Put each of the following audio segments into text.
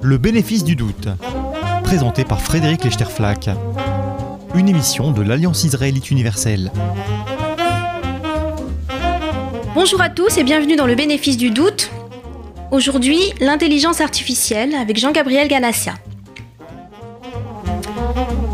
Le bénéfice du doute, présenté par Frédéric Lechterflack, une émission de l'Alliance israélite universelle. Bonjour à tous et bienvenue dans le bénéfice du doute. Aujourd'hui, l'intelligence artificielle avec Jean-Gabriel Ganassia.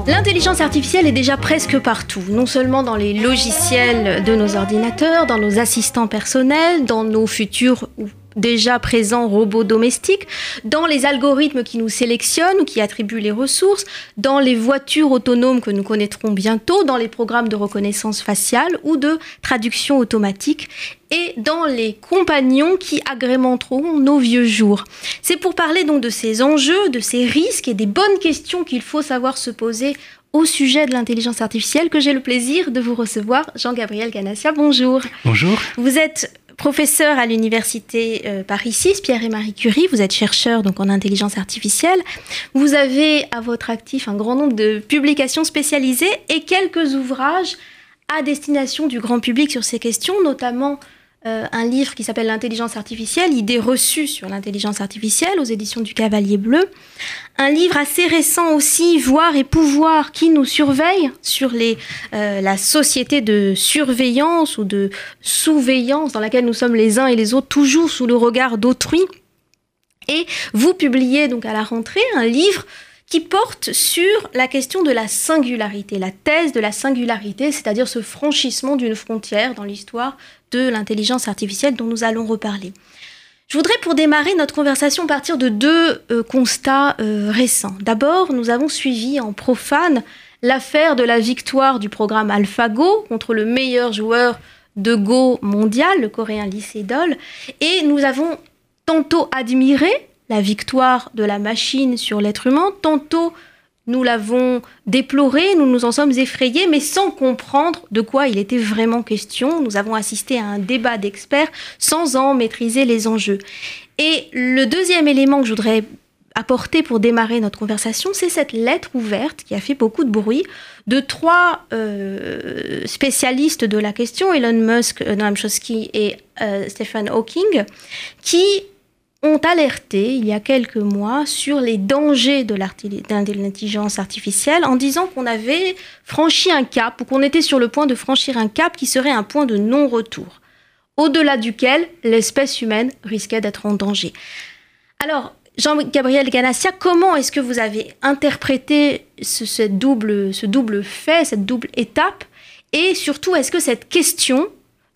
L'intelligence artificielle est déjà presque partout, non seulement dans les logiciels de nos ordinateurs, dans nos assistants personnels, dans nos futurs ou déjà présents robots domestiques, dans les algorithmes qui nous sélectionnent ou qui attribuent les ressources, dans les voitures autonomes que nous connaîtrons bientôt, dans les programmes de reconnaissance faciale ou de traduction automatique et dans les compagnons qui agrémenteront nos vieux jours. C'est pour parler donc de ces enjeux, de ces risques et des bonnes questions qu'il faut savoir se poser au sujet de l'intelligence artificielle que j'ai le plaisir de vous recevoir. Jean-Gabriel Ganassia, bonjour. Bonjour. Vous êtes professeur à l'université euh, Paris 6, Pierre et Marie Curie. Vous êtes chercheur donc en intelligence artificielle. Vous avez à votre actif un grand nombre de publications spécialisées et quelques ouvrages à destination du grand public sur ces questions, notamment euh, un livre qui s'appelle L'intelligence artificielle, idées reçues sur l'intelligence artificielle aux éditions du Cavalier Bleu. Un livre assez récent aussi, Voir et pouvoir, qui nous surveille sur les, euh, la société de surveillance ou de surveillance dans laquelle nous sommes les uns et les autres, toujours sous le regard d'autrui. Et vous publiez donc à la rentrée un livre qui porte sur la question de la singularité, la thèse de la singularité, c'est-à-dire ce franchissement d'une frontière dans l'histoire de l'intelligence artificielle dont nous allons reparler. Je voudrais pour démarrer notre conversation partir de deux euh, constats euh, récents. D'abord, nous avons suivi en profane l'affaire de la victoire du programme AlphaGo contre le meilleur joueur de Go mondial, le coréen Lee Sedol, et nous avons tantôt admiré la victoire de la machine sur l'être humain, tantôt nous l'avons déploré, nous nous en sommes effrayés, mais sans comprendre de quoi il était vraiment question. Nous avons assisté à un débat d'experts sans en maîtriser les enjeux. Et le deuxième élément que je voudrais apporter pour démarrer notre conversation, c'est cette lettre ouverte qui a fait beaucoup de bruit de trois euh, spécialistes de la question, Elon Musk, Noam Chomsky et euh, Stephen Hawking, qui ont alerté il y a quelques mois sur les dangers de l'intelligence artificielle en disant qu'on avait franchi un cap ou qu'on était sur le point de franchir un cap qui serait un point de non-retour, au-delà duquel l'espèce humaine risquait d'être en danger. Alors, Jean-Gabriel Ganassia, comment est-ce que vous avez interprété ce, double, ce double fait, cette double étape? Et surtout, est-ce que cette question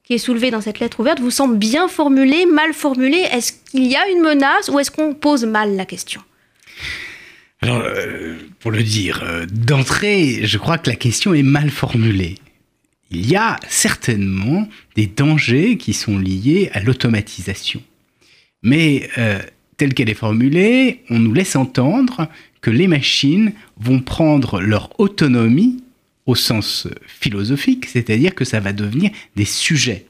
qui est soulevé dans cette lettre ouverte vous semble bien formulé, mal formulé Est-ce qu'il y a une menace ou est-ce qu'on pose mal la question? Alors, euh, pour le dire euh, d'entrée, je crois que la question est mal formulée. Il y a certainement des dangers qui sont liés à l'automatisation. Mais euh, telle qu'elle est formulée, on nous laisse entendre que les machines vont prendre leur autonomie au sens philosophique, c'est-à-dire que ça va devenir des sujets.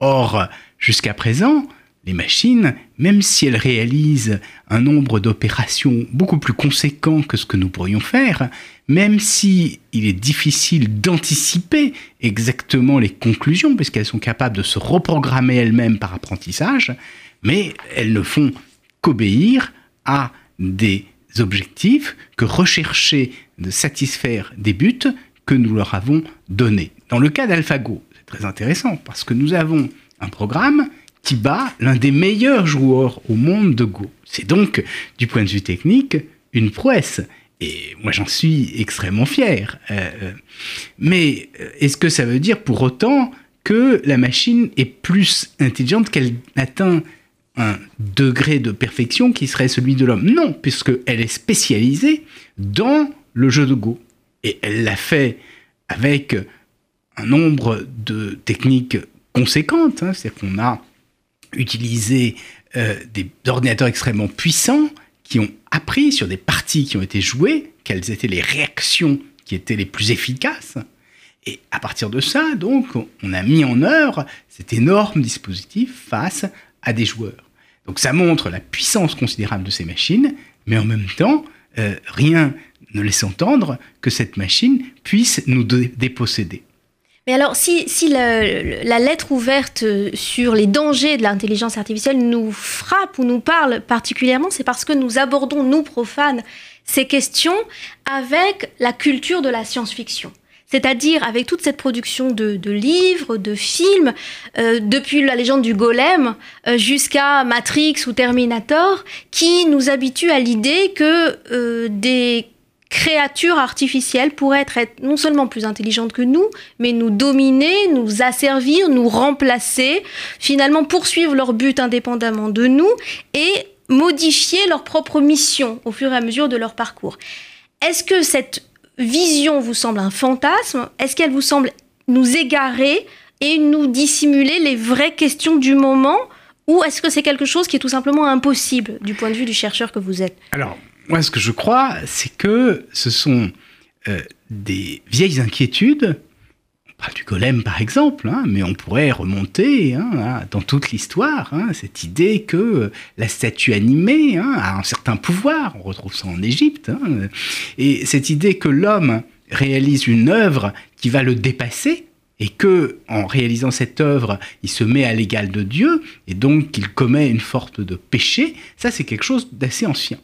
Or, jusqu'à présent, les machines, même si elles réalisent un nombre d'opérations beaucoup plus conséquent que ce que nous pourrions faire, même si il est difficile d'anticiper exactement les conclusions, puisqu'elles sont capables de se reprogrammer elles-mêmes par apprentissage, mais elles ne font qu'obéir à des objectifs, que rechercher de satisfaire des buts que nous leur avons donné. Dans le cas d'AlphaGo, c'est très intéressant parce que nous avons un programme qui bat l'un des meilleurs joueurs au monde de Go. C'est donc, du point de vue technique, une prouesse. Et moi, j'en suis extrêmement fier. Euh, euh, mais euh, est-ce que ça veut dire pour autant que la machine est plus intelligente, qu'elle atteint un degré de perfection qui serait celui de l'homme? Non, puisqu'elle est spécialisée dans le jeu de Go. Et elle l'a fait avec un nombre de techniques conséquentes. Hein. C'est-à-dire qu'on a utilisé euh, des ordinateurs extrêmement puissants qui ont appris sur des parties qui ont été jouées quelles étaient les réactions qui étaient les plus efficaces. Et à partir de ça, donc, on a mis en œuvre cet énorme dispositif face à des joueurs. Donc ça montre la puissance considérable de ces machines, mais en même temps, euh, rien ne laisse entendre que cette machine puisse nous déposséder. Mais alors, si, la, lettre ouverte sur les dangers de l'intelligence artificielle nous frappe ou nous parle particulièrement, c'est parce que nous abordons, nous profanes, ces questions avec la culture de la science-fiction. C'est-à-dire avec toute cette production de, livres, de films, euh, depuis la légende du golem euh, jusqu'à Matrix ou Terminator, qui nous habitue à l'idée que euh, des créatures artificielles pourraient être non seulement plus intelligentes que nous, mais nous dominer, nous asservir, nous remplacer, finalement poursuivre leur but indépendamment de nous et modifier leur propre mission au fur et à mesure de leur parcours. Est-ce que cette vision vous semble un fantasme? Est-ce qu'elle vous semble nous égarer et nous dissimuler les vraies questions du moment? Ou est-ce que c'est quelque chose qui est tout simplement impossible du point de vue du chercheur que vous êtes? Moi, ce que je crois, c'est que ce sont euh, des vieilles inquiétudes. On parle du golem, par exemple, hein, mais on pourrait remonter hein, dans toute l'histoire hein, cette idée que la statue animée a un certain pouvoir. On retrouve ça en Égypte. et cette idée que l'homme réalise une œuvre qui va le dépasser, et que en réalisant cette œuvre, il se met à l'égal de Dieu et donc qu'il commet une sorte de péché, ça c'est quelque chose d'assez ancien.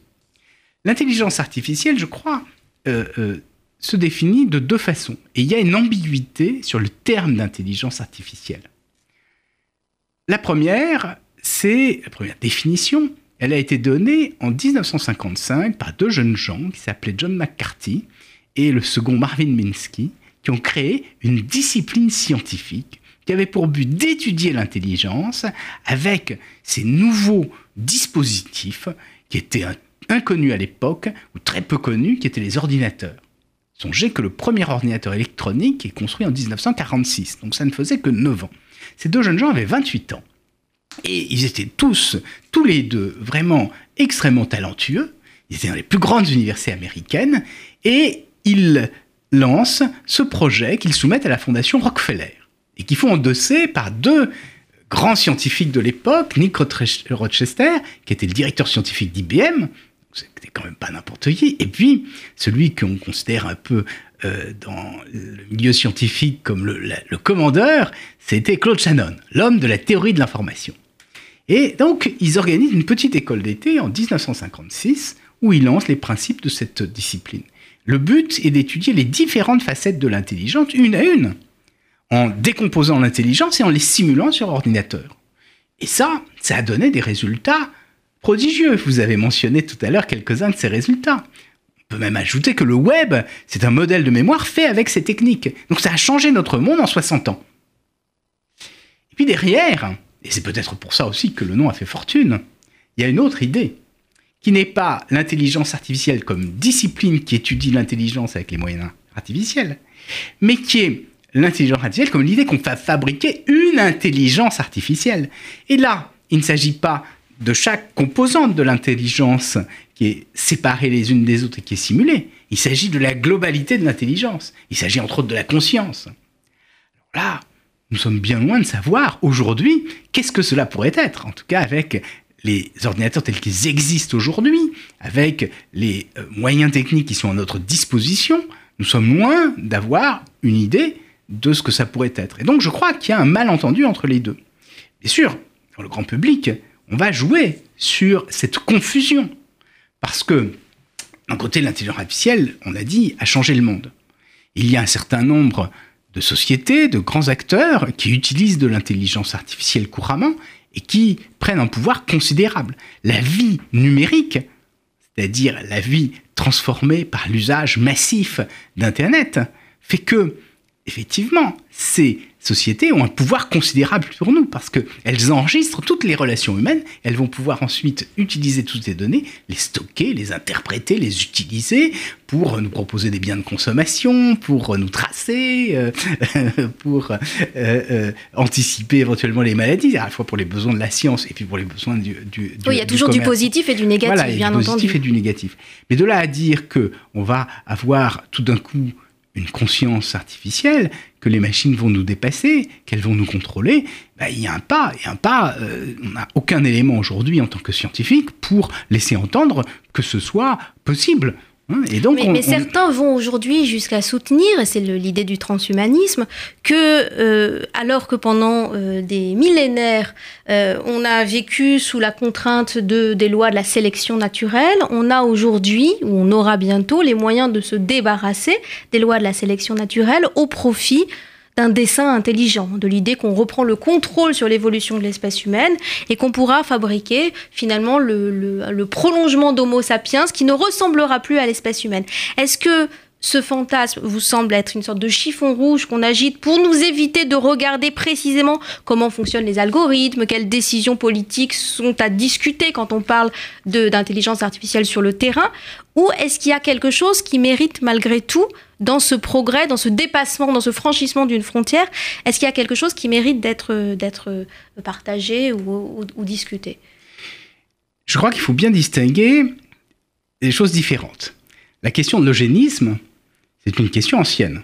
L'intelligence artificielle, je crois, euh, euh, se définit de deux façons. Et il y a une ambiguïté sur le terme d'intelligence artificielle. La première, c'est la première définition. Elle a été donnée en 1955 par deux jeunes gens qui s'appelaient John McCarthy et le second Marvin Minsky, qui ont créé une discipline scientifique qui avait pour but d'étudier l'intelligence avec ces nouveaux dispositifs qui étaient inconnus à l'époque, ou très peu connus, qui étaient les ordinateurs. Songez que le premier ordinateur électronique est construit en 1946, donc ça ne faisait que 9 ans. Ces deux jeunes gens avaient 28 ans. Et ils étaient tous, tous les deux, vraiment extrêmement talentueux. Ils étaient dans les plus grandes universités américaines. Et ils lancent ce projet qu'ils soumettent à la fondation Rockefeller. Et qui font endosser par deux grands scientifiques de l'époque, Nick Rochester, qui était le directeur scientifique d'IBM, c'était quand même pas n'importe qui. Et puis, celui qu'on considère un peu euh, dans le milieu scientifique comme le, commandeur, c'était Claude Shannon, l'homme de la théorie de l'information. Et donc, ils organisent une petite école d'été en 1956 où ils lancent les principes de cette discipline. Le but est d'étudier les différentes facettes de l'intelligence, une à une, en décomposant l'intelligence et en les simulant sur ordinateur. Et ça, ça a donné des résultats prodigieux. Vous avez mentionné tout à l'heure quelques-uns de ces résultats. On peut même ajouter que le web, c'est un modèle de mémoire fait avec ces techniques. Donc ça a changé notre monde en 60 ans. Et puis derrière, et c'est peut-être pour ça aussi que le nom a fait fortune, il y a une autre idée, qui n'est pas l'intelligence artificielle comme discipline qui étudie l'intelligence avec les moyens artificiels, mais qui est l'intelligence artificielle comme l'idée qu'on va fabriquer une intelligence artificielle. Et là, il ne s'agit pas de chaque composante de l'intelligence qui est séparée les unes des autres et qui est simulée. Il s'agit de la globalité de l'intelligence. Il s'agit entre autres de la conscience. Alors là, nous sommes bien loin de savoir aujourd'hui qu'est-ce que cela pourrait être. En tout cas, avec les ordinateurs tels qu'ils existent aujourd'hui, avec les euh, moyens techniques qui sont à notre disposition, nous sommes loin d'avoir une idée de ce que ça pourrait être. Et donc je crois qu'il y a un malentendu entre les deux. Bien sûr, dans le grand public, on va jouer sur cette confusion. Parce que, d'un côté, l'intelligence artificielle, on a dit, a changé le monde. Il y a un certain nombre de sociétés, de grands acteurs qui utilisent de l'intelligence artificielle couramment et qui prennent un pouvoir considérable. La vie numérique, c'est-à-dire la vie transformée par l'usage massif d'Internet, fait que, effectivement, c'est sociétés ont un pouvoir considérable pour nous parce qu'elles enregistrent toutes les relations humaines. Elles vont pouvoir ensuite utiliser toutes ces données, les stocker, les interpréter, les utiliser pour nous proposer des biens de consommation, pour nous tracer, euh, pour euh, euh, anticiper éventuellement les maladies, à la fois pour les besoins de la science et puis pour les besoins du, du, oui, il y a toujours du positif et du négatif, voilà, bien du positif et du négatif. Mais de là à dire que on va avoir tout d'un coup une conscience artificielle, que les machines vont nous dépasser, qu'elles vont nous contrôler, ben, il y a un pas. Et un pas, euh, on n'a aucun élément aujourd'hui en tant que scientifique pour laisser entendre que ce soit possible. Hein, et donc, mais, certains vont aujourd'hui jusqu'à soutenir, et c'est l'idée du transhumanisme, que euh, alors que pendant euh, des millénaires, euh, on a vécu sous la contrainte de, des lois de la sélection naturelle, on a aujourd'hui, ou on aura bientôt, les moyens de se débarrasser des lois de la sélection naturelle au profit d'un dessin intelligent, de l'idée qu'on reprend le contrôle sur l'évolution de l'espèce humaine et qu'on pourra fabriquer finalement le, prolongement d'Homo sapiens qui ne ressemblera plus à l'espèce humaine. Est-ce que ce fantasme vous semble être une sorte de chiffon rouge qu'on agite pour nous éviter de regarder précisément comment fonctionnent les algorithmes, quelles décisions politiques sont à discuter quand on parle d'intelligence artificielle sur le terrain, ou est-ce qu'il y a quelque chose qui mérite malgré tout dans ce progrès, dans ce dépassement, dans ce franchissement d'une frontière, est-ce qu'il y a quelque chose qui mérite d'être partagé ou, discuté? Je crois qu'il faut bien distinguer des choses différentes. La question de l'eugénisme, c'est une question ancienne.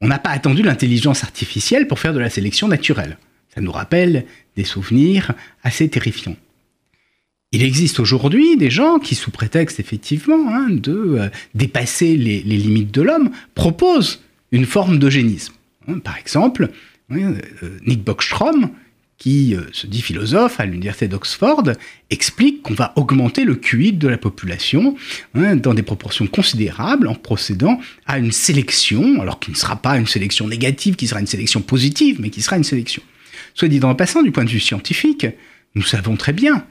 On n'a pas attendu l'intelligence artificielle pour faire de la sélection naturelle. Ça nous rappelle des souvenirs assez terrifiants. Il existe aujourd'hui des gens qui, sous prétexte effectivement hein, de euh, dépasser les, limites de l'homme, proposent une forme d'eugénisme. Hein, par exemple, euh, Nick Bostrom, qui euh, se dit philosophe à l'université d'Oxford, explique qu'on va augmenter le QI de la population hein, dans des proportions considérables en procédant à une sélection, alors qui ne sera pas une sélection négative, qui sera une sélection positive, mais qui sera une sélection. Soit dit en passant, du point de vue scientifique, nous savons très bien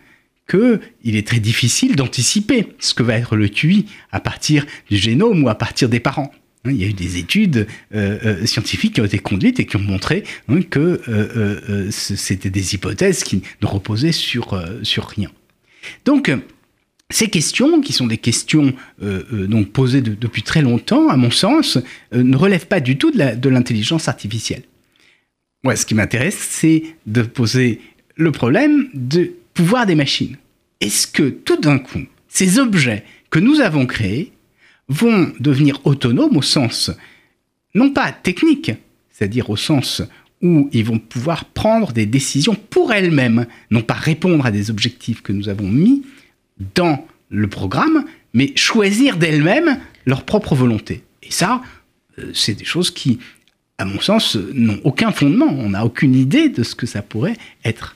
qu'il est très difficile d'anticiper ce que va être le QI à partir du génome ou à partir des parents. Hein, il y a eu des études euh, euh, scientifiques qui ont été conduites et qui ont montré hein, que euh, c'était des hypothèses qui ne reposaient sur, sur rien. Donc, ces questions, qui sont des questions donc posées depuis très longtemps, à mon sens, ne relèvent pas du tout de l'intelligence artificielle. Moi, ce qui m'intéresse, c'est de poser le problème de pouvoir des machines. Est-ce que tout d'un coup, ces objets que nous avons créés vont devenir autonomes au sens, non pas technique, c'est-à-dire au sens où ils vont pouvoir prendre des décisions pour elles-mêmes, non pas répondre à des objectifs que nous avons mis dans le programme, mais choisir d'elles-mêmes leur propre volonté. Et ça, euh, c'est des choses qui, à mon sens, n'ont aucun fondement. On n'a aucune idée de ce que ça pourrait être.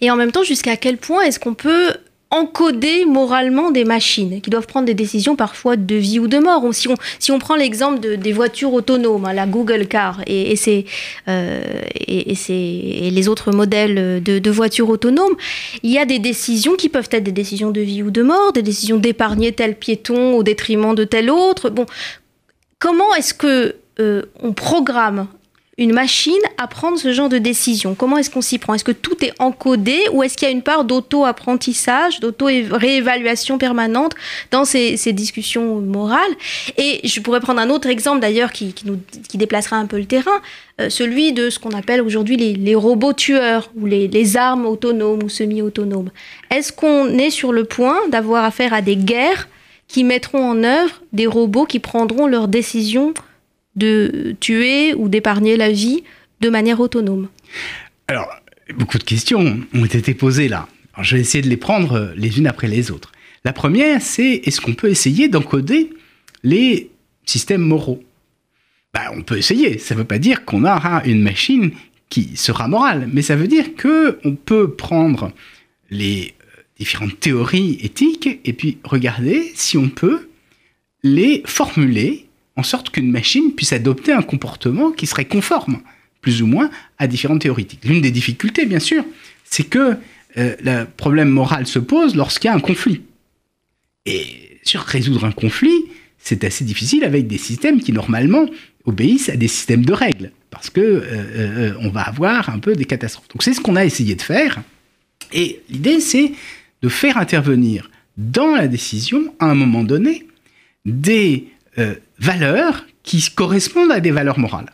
Et en même temps, jusqu'à quel point est-ce qu'on peut encoder moralement des machines qui doivent prendre des décisions parfois de vie ou de mort. Si on, si on prend l'exemple de, des voitures autonomes, hein, la Google Car et, et, euh, et, les autres modèles de, de, voitures autonomes, il y a des décisions qui peuvent être des décisions de vie ou de mort, des décisions d'épargner tel piéton au détriment de tel autre. Bon, comment est-ce que euh, on programme une machine à prendre ce genre de décision. Comment est-ce qu'on s'y prend? Est-ce que tout est encodé ou est-ce qu'il y a une part d'auto-apprentissage, d'auto-réévaluation permanente dans ces, discussions morales? Et je pourrais prendre un autre exemple d'ailleurs qui, qui déplacera un peu le terrain, euh, celui de ce qu'on appelle aujourd'hui les, robots tueurs ou les armes autonomes ou semi-autonomes. Est-ce qu'on est sur le point d'avoir affaire à des guerres qui mettront en œuvre des robots qui prendront leurs décisions de tuer ou d'épargner la vie de manière autonome Alors, beaucoup de questions ont été posées là. je vais essayer de les prendre les unes après les autres. La première, c'est est-ce qu'on peut essayer d'encoder les systèmes moraux? Ben, On peut essayer. Ça ne veut pas dire qu'on aura une machine qui sera morale, mais ça veut dire qu'on peut prendre les euh, différentes théories éthiques et puis regarder si on peut les formuler en sorte qu'une machine puisse adopter un comportement qui serait conforme, plus ou moins, à différentes théoriques. L'une des difficultés, bien sûr, c'est que euh, le problème moral se pose lorsqu'il y a un conflit. Et sur résoudre un conflit, c'est assez difficile avec des systèmes qui normalement obéissent à des systèmes de règles, parce que euh, euh, on va avoir un peu des catastrophes. Donc c'est ce qu'on a essayé de faire. Et l'idée, c'est de faire intervenir dans la décision, à un moment donné, des valeurs qui correspondent à des valeurs morales.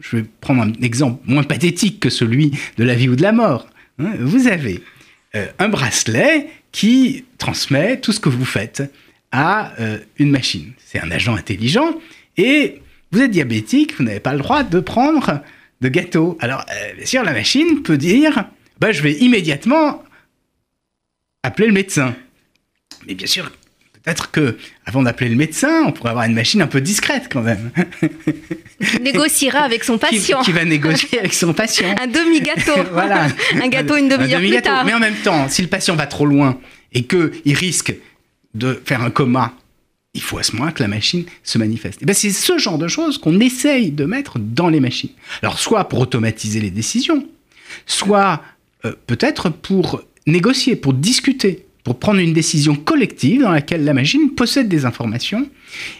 Je vais prendre un exemple moins pathétique que celui de la vie ou de la mort. Hein. Vous avez euh, un bracelet qui transmet tout ce que vous faites à euh, une machine. C'est un agent intelligent et vous êtes diabétique, vous n'avez pas le droit de prendre de gâteau. Alors, euh, bien sûr, la machine peut dire bah, je vais immédiatement appeler le médecin. Mais bien sûr, Peut-être que, avant d'appeler le médecin, on pourrait avoir une machine un peu discrète quand même. Qui négociera avec son patient. Qui, va négocier avec son patient. un demi-gâteau. voilà. Un gâteau une demi-heure plus tard. Mais en même temps, si le patient va trop loin et qu'il risque de faire un coma, il faut à ce moment-là que la machine se manifeste. Ben c'est ce genre de choses qu'on essaye de mettre dans les machines. Alors, soit pour automatiser les décisions, soit euh, peut-être pour négocier, pour discuter pour prendre une décision collective dans laquelle la machine possède des informations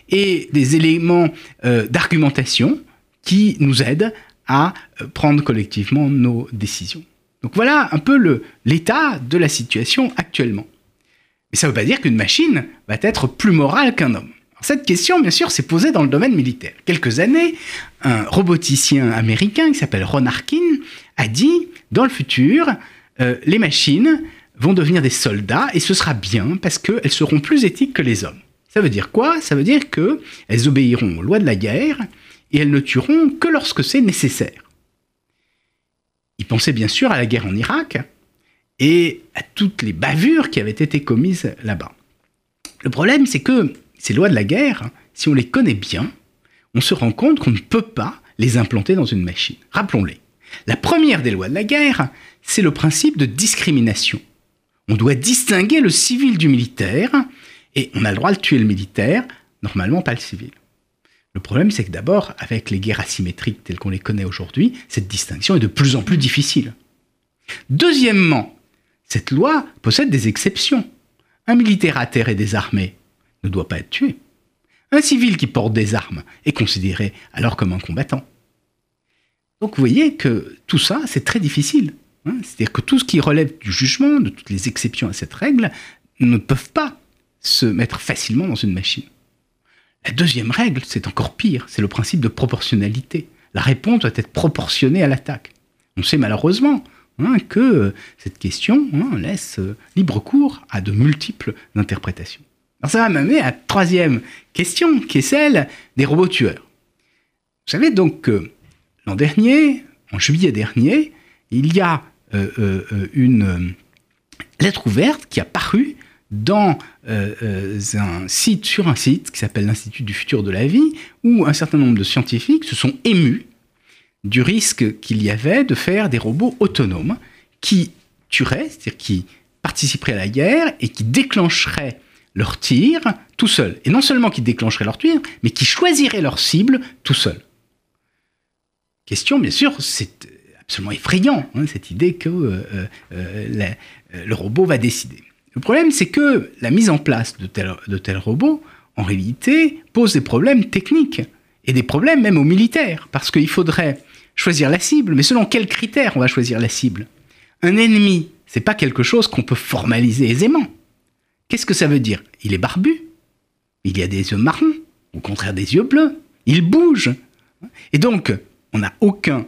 et des éléments euh, d'argumentation qui nous aident à euh, prendre collectivement nos décisions. Donc voilà un peu l'état de la situation actuellement. Mais ça ne veut pas dire qu'une machine va être plus morale qu'un homme. cette question, bien sûr, s'est posée dans le domaine militaire. Quelques années, un roboticien américain qui s'appelle Ron Arkin a dit, dans le futur, euh, les machines vont devenir des soldats et ce sera bien parce qu'elles seront plus éthiques que les hommes. Ça veut dire quoi? Ça veut dire qu'elles obéiront aux lois de la guerre et elles ne tueront que lorsque c'est nécessaire. Il pensait bien sûr à la guerre en Irak et à toutes les bavures qui avaient été commises là-bas. Le problème, c'est que ces lois de la guerre, si on les connaît bien, on se rend compte qu'on ne peut pas les implanter dans une machine. Rappelons-les. La première des lois de la guerre, c'est le principe de discrimination. On doit distinguer le civil du militaire, et on a le droit de tuer le militaire, normalement pas le civil. Le problème, c'est que d'abord, avec les guerres asymétriques telles qu'on les connaît aujourd'hui, cette distinction est de plus en plus difficile. Deuxièmement, cette loi possède des exceptions. Un militaire à terre et désarmé ne doit pas être tué. Un civil qui porte des armes est considéré alors comme un combattant. Donc vous voyez que tout ça, c'est très difficile. Hein, c'est-à-dire que tout ce qui relève du jugement, de toutes les exceptions à cette règle, ne peuvent pas se mettre facilement dans une machine. La deuxième règle, c'est encore pire, c'est le principe de proportionnalité. La réponse doit être proportionnée à l'attaque. On sait malheureusement hein, que cette question hein, laisse libre cours à de multiples interprétations. Alors ça va m'amener à la troisième question, qui est celle des robots tueurs. Vous savez donc que l'an dernier, en juillet dernier, il y a euh, euh, euh, une lettre ouverte qui a paru dans un site, sur un site qui s'appelle l'Institut du futur de la vie, où un certain nombre de scientifiques se sont émus du risque qu'il y avait de faire des robots autonomes qui tueraient, c'est-à-dire qui participeraient à la guerre et qui déclencheraient leur tir tout seuls. Et non seulement qui déclencheraient leur tir, mais qui choisiraient leur cible tout seuls. Question, bien sûr, c'est absolument effrayant, hein, cette idée que euh, euh, euh, le robot va décider. Le problème, c'est que la mise en place de tels, de tels robots, en réalité, pose des problèmes techniques et des problèmes même aux militaires, parce qu'il faudrait choisir la cible, mais selon quels critères on va choisir la cible? Un ennemi, c'est pas quelque chose qu'on peut formaliser aisément. Qu'est-ce que ça veut dire? Il est barbu, il a des yeux marrons, au contraire des yeux bleus, il bouge. Et donc, on n'a aucun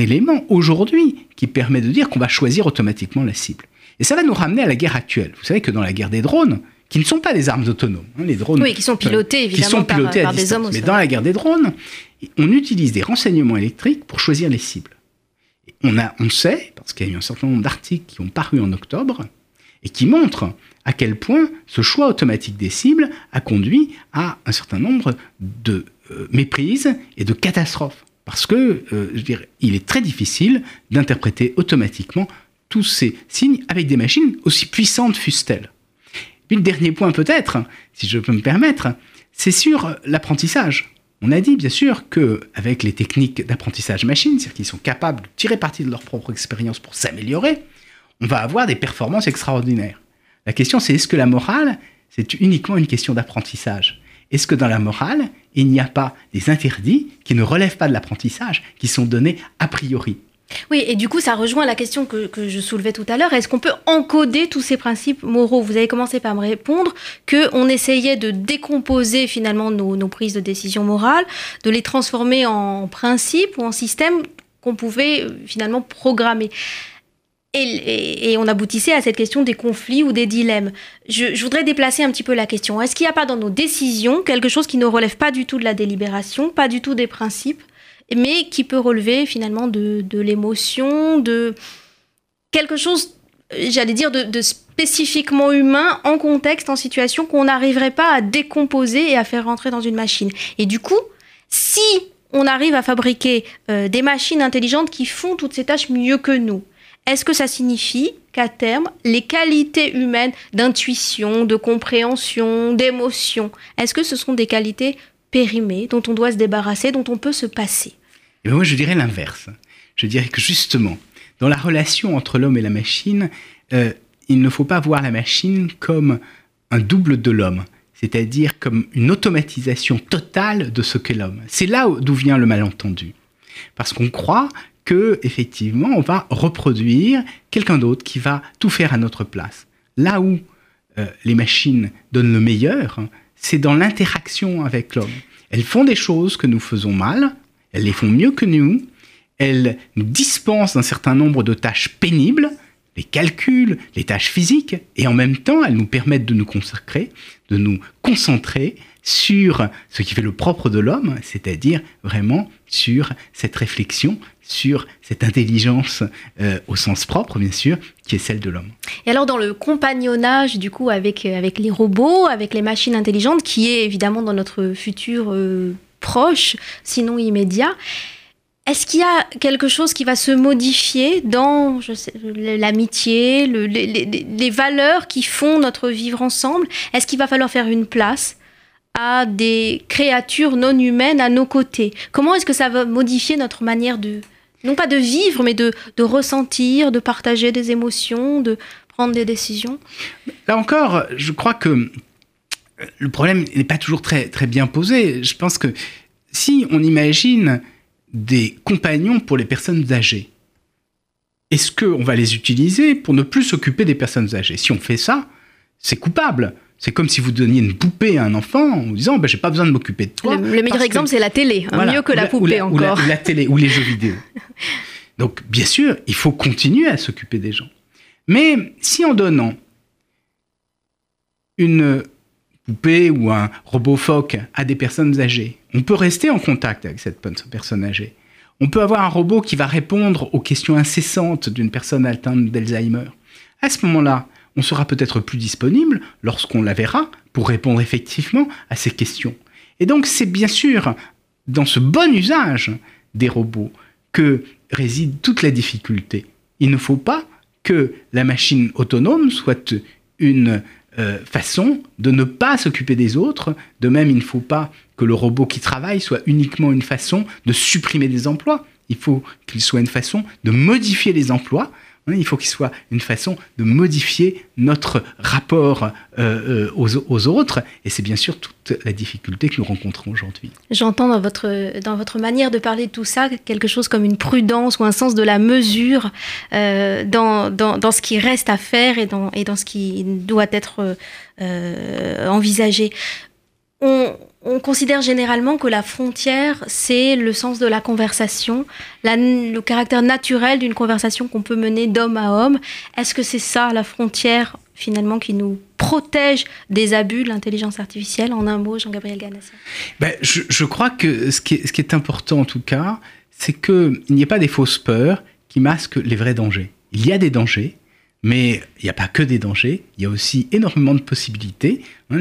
élément aujourd'hui qui permet de dire qu'on va choisir automatiquement la cible. Et ça va nous ramener à la guerre actuelle. Vous savez que dans la guerre des drones, qui ne sont pas des armes autonomes, hein, les drones, oui, qui sont pilotés évidemment qui sont pilotés par, des hommes. Mais dans la guerre des drones, on utilise des renseignements électriques pour choisir les cibles. on, a, on sait, parce qu'il y a eu un certain nombre d'articles qui ont paru en octobre, et qui montrent à quel point ce choix automatique des cibles a conduit à un certain nombre de euh, méprises et de catastrophes. Parce que, euh, il est très difficile d'interpréter automatiquement tous ces signes avec des machines aussi puissantes fussent-elles. Puis le dernier point peut-être, si je peux me permettre, c'est sur l'apprentissage. On a dit bien sûr qu'avec les techniques d'apprentissage machine, c'est-à-dire qu'ils sont capables de tirer parti de leur propre expérience pour s'améliorer, on va avoir des performances extraordinaires. La question c'est est-ce que la morale, c'est uniquement une question d'apprentissage? Est-ce que dans la morale, il n'y a pas des interdits qui ne relèvent pas de l'apprentissage, qui sont donnés a priori oui, et du coup, ça rejoint la question que, je soulevais tout à l'heure. Est-ce qu'on peut encoder tous ces principes moraux? Vous avez commencé par me répondre qu'on essayait de décomposer finalement nos, nos, prises de décision morales, de les transformer en principes ou en systèmes qu'on pouvait euh, finalement programmer. Et, on aboutissait à cette question des conflits ou des dilemmes. Je, voudrais déplacer un petit peu la question. Est-ce qu'il n'y a pas dans nos décisions quelque chose qui ne relève pas du tout de la délibération, pas du tout des principes, mais qui peut relever finalement de, l'émotion, de quelque chose j'allais dire, de, spécifiquement humain en contexte, en situation qu'on n'arriverait pas à décomposer et à faire rentrer dans une machine? Et du coup, si on arrive à fabriquer euh, des machines intelligentes qui font toutes ces tâches mieux que nous, est-ce que ça signifie qu'à terme, les qualités humaines d'intuition, de compréhension, d'émotion, est-ce que ce sont des qualités périmées dont on doit se débarrasser, dont on peut se passer? Et eh Moi, je dirais l'inverse. Je dirais que justement, dans la relation entre l'homme et la machine, euh, il ne faut pas voir la machine comme un double de l'homme, c'est-à-dire comme une automatisation totale de ce qu'est l'homme. C'est là d'où vient le malentendu. Parce qu'on croit que effectivement, on va reproduire quelqu'un d'autre qui va tout faire à notre place. Là où euh, les machines donnent le meilleur, c'est dans l'interaction avec l'homme. Elles font des choses que nous faisons mal, elles les font mieux que nous, elles nous dispensent d'un certain nombre de tâches pénibles, les calculs, les tâches physiques, et en même temps, elles nous permettent de nous consacrer, de nous concentrer sur ce qui fait le propre de l'homme, c'est-à-dire vraiment sur cette réflexion, sur cette intelligence euh, au sens propre, bien sûr, qui est celle de l'homme. Et alors dans le compagnonnage, du coup, avec, euh, avec les robots, avec les machines intelligentes, qui est évidemment dans notre futur euh, proche, sinon immédiat, est-ce qu'il y a quelque chose qui va se modifier dans l'amitié, les, valeurs qui font notre vivre ensemble? Est-ce qu'il va falloir faire une place? À des créatures non humaines à nos côtés Comment est-ce que ça va modifier notre manière de, non pas de vivre, mais de, ressentir, de partager des émotions, de prendre des décisions? Là encore, je crois que le problème n'est pas toujours très, très bien posé. Je pense que si on imagine des compagnons pour les personnes âgées. Est-ce qu'on va les utiliser pour ne plus s'occuper des personnes âgées? Si on fait ça, c'est coupable. C'est comme si vous donniez une poupée à un enfant en vous disant ben, j'ai pas besoin de m'occuper de toi. Le, meilleur exemple, c'est la télé, hein, mieux que la, poupée encore. Ou la, télé, ou les jeux vidéo. Donc, bien sûr, il faut continuer à s'occuper des gens. Mais si en donnant une poupée ou un robot phoque à des personnes âgées, on peut rester en contact avec cette personne âgée. On peut avoir un robot qui va répondre aux questions incessantes d'une personne atteinte d'Alzheimer. À ce moment-là, on sera peut-être plus disponible lorsqu'on la verra pour répondre effectivement à ces questions. Et donc c'est bien sûr dans ce bon usage des robots que réside toute la difficulté. Il ne faut pas que la machine autonome soit une euh, façon de ne pas s'occuper des autres. De même, il ne faut pas que le robot qui travaille soit uniquement une façon de supprimer des emplois. Il faut qu'il soit une façon de modifier les emplois il faut qu'il soit une façon de modifier notre rapport euh, euh, aux, autres. Et c'est bien sûr toute la difficulté que nous rencontrons aujourd'hui. J'entends dans votre, dans votre manière de parler de tout ça quelque chose comme une prudence ou un sens de la mesure euh, dans, dans, ce qui reste à faire et dans, et dans ce qui doit être envisagé. On, on considère généralement que la frontière, c'est le sens de la conversation, le caractère naturel d'une conversation qu'on peut mener d'homme à homme. Est-ce que c'est ça, la frontière, finalement, qui nous protège des abus de l'intelligence artificielle? En un mot, Jean-Gabriel Ganassia. Ben, je, crois que ce qui, est, ce qui est important, en tout cas, c'est qu'il n'y ait pas des fausses peurs qui masquent les vrais dangers. Il y a des dangers, mais il n'y a pas que des dangers, il y a aussi énormément de possibilités. Hein,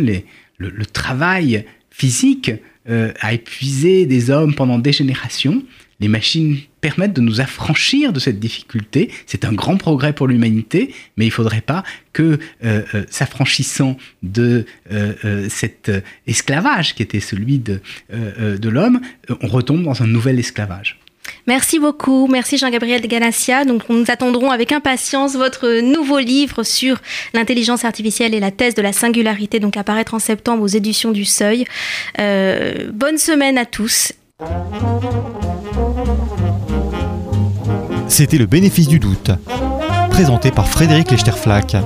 le, travail physique euh, a épuisé des hommes pendant des générations. Les machines permettent de nous affranchir de cette difficulté. C'est un grand progrès pour l'humanité, mais il ne faudrait pas que, euh, euh, s'affranchissant de cet esclavage qui était celui de l'homme, on retombe dans un nouvel esclavage. Merci beaucoup. Merci Jean-Gabriel Ganassia. Donc, nous attendrons avec impatience votre nouveau livre sur l'intelligence artificielle et la thèse de la singularité, donc apparaître en septembre aux éditions du Seuil. Euh, bonne semaine à tous. C'était le bénéfice du doute, présenté par Frédéric Lechterflack,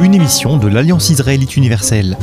une émission de l'Alliance israélite universelle.